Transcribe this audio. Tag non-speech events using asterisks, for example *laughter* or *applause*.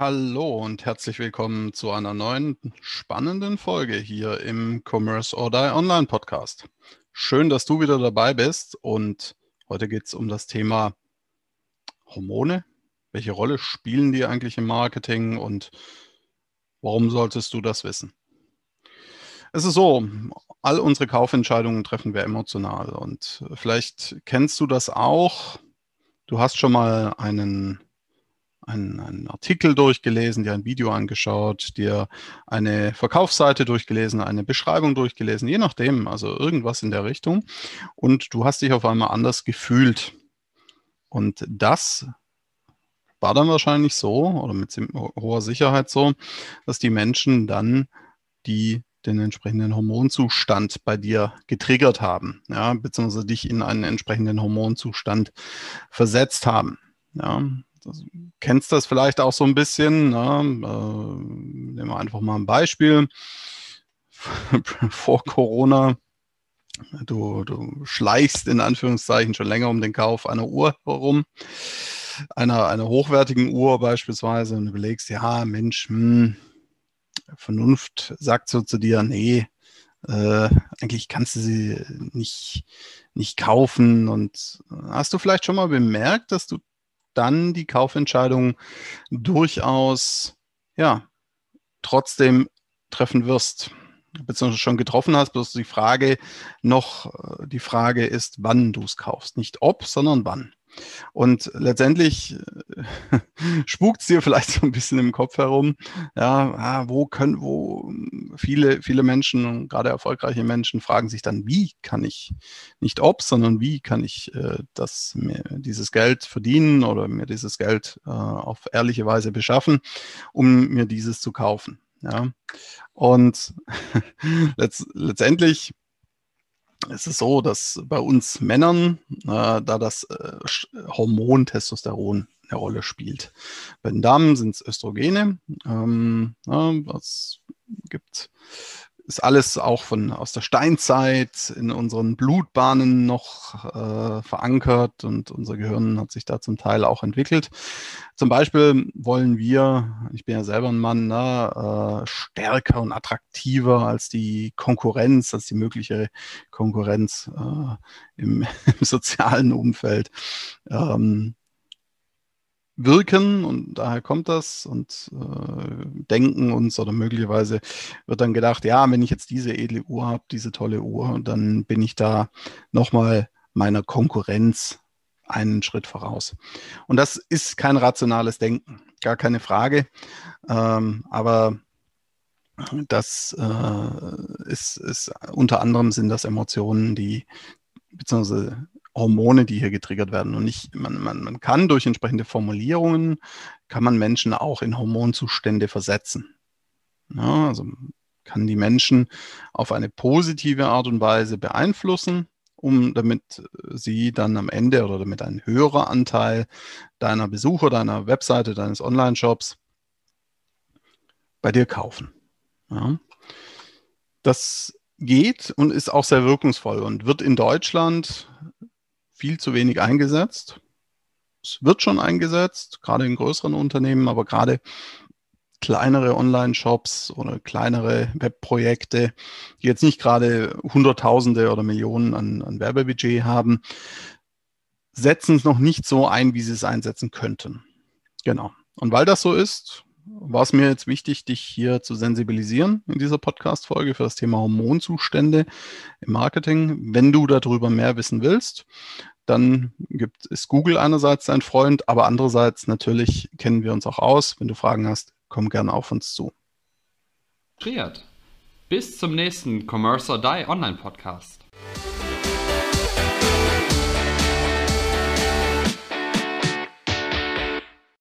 Hallo und herzlich willkommen zu einer neuen spannenden Folge hier im Commerce or Die Online Podcast. Schön, dass du wieder dabei bist und heute geht es um das Thema Hormone. Welche Rolle spielen die eigentlich im Marketing und warum solltest du das wissen? Es ist so, all unsere Kaufentscheidungen treffen wir emotional und vielleicht kennst du das auch. Du hast schon mal einen einen, einen Artikel durchgelesen, dir ein Video angeschaut, dir eine Verkaufsseite durchgelesen, eine Beschreibung durchgelesen, je nachdem, also irgendwas in der Richtung. Und du hast dich auf einmal anders gefühlt. Und das war dann wahrscheinlich so oder mit hoher Sicherheit so, dass die Menschen dann die den entsprechenden Hormonzustand bei dir getriggert haben, ja, beziehungsweise dich in einen entsprechenden Hormonzustand versetzt haben. Ja, also, kennst das vielleicht auch so ein bisschen. Ne? Äh, nehmen wir einfach mal ein Beispiel. *laughs* Vor Corona, du, du schleichst in Anführungszeichen schon länger um den Kauf einer Uhr herum, einer, einer hochwertigen Uhr beispielsweise, und überlegst, ja, Mensch, hm, Vernunft sagt so zu dir, nee, äh, eigentlich kannst du sie nicht, nicht kaufen. Und hast du vielleicht schon mal bemerkt, dass du dann die Kaufentscheidung durchaus, ja, trotzdem treffen wirst, beziehungsweise schon getroffen hast, bloß die Frage noch, äh, die Frage ist, wann du es kaufst. Nicht ob, sondern wann. Und letztendlich äh, *laughs* spukt es dir vielleicht so ein bisschen im Kopf herum, ja, ah, wo können, wo viele, viele Menschen, gerade erfolgreiche Menschen, fragen sich dann, wie kann ich, nicht ob, sondern wie kann ich äh, das, mir dieses Geld verdienen oder mir dieses Geld äh, auf ehrliche Weise beschaffen, um mir dieses zu kaufen. Ja. Und *laughs* letzt, letztendlich es ist so, dass bei uns Männern, äh, da das äh, Hormon Testosteron eine Rolle spielt. Bei den Damen sind es Östrogene. Ähm, ja, das gibt ist alles auch von aus der Steinzeit in unseren Blutbahnen noch äh, verankert und unser Gehirn hat sich da zum Teil auch entwickelt. Zum Beispiel wollen wir, ich bin ja selber ein Mann, ne, äh, stärker und attraktiver als die Konkurrenz, als die mögliche Konkurrenz äh, im, *laughs* im, sozialen Umfeld. Ähm, wirken und daher kommt das und äh, denken uns oder möglicherweise wird dann gedacht, ja, wenn ich jetzt diese edle Uhr habe, diese tolle Uhr, dann bin ich da nochmal meiner Konkurrenz einen Schritt voraus. Und das ist kein rationales Denken, gar keine Frage. Ähm, aber das äh, ist, ist unter anderem sind das Emotionen, die beziehungsweise Hormone, die hier getriggert werden. Und nicht, man, man, man kann durch entsprechende Formulierungen, kann man Menschen auch in Hormonzustände versetzen. Ja, also kann die Menschen auf eine positive Art und Weise beeinflussen, um damit sie dann am Ende oder damit ein höherer Anteil deiner Besucher, deiner Webseite, deines Online-Shops bei dir kaufen. Ja. Das geht und ist auch sehr wirkungsvoll und wird in Deutschland viel zu wenig eingesetzt. Es wird schon eingesetzt, gerade in größeren Unternehmen, aber gerade kleinere Online-Shops oder kleinere Webprojekte, die jetzt nicht gerade Hunderttausende oder Millionen an, an Werbebudget haben, setzen es noch nicht so ein, wie sie es einsetzen könnten. Genau. Und weil das so ist, war es mir jetzt wichtig, dich hier zu sensibilisieren in dieser Podcast-Folge für das Thema Hormonzustände im Marketing. Wenn du darüber mehr wissen willst, dann gibt, ist Google einerseits dein Freund, aber andererseits natürlich kennen wir uns auch aus. Wenn du Fragen hast, komm gerne auf uns zu. Triad. Bis zum nächsten Commerce or Die Online Podcast.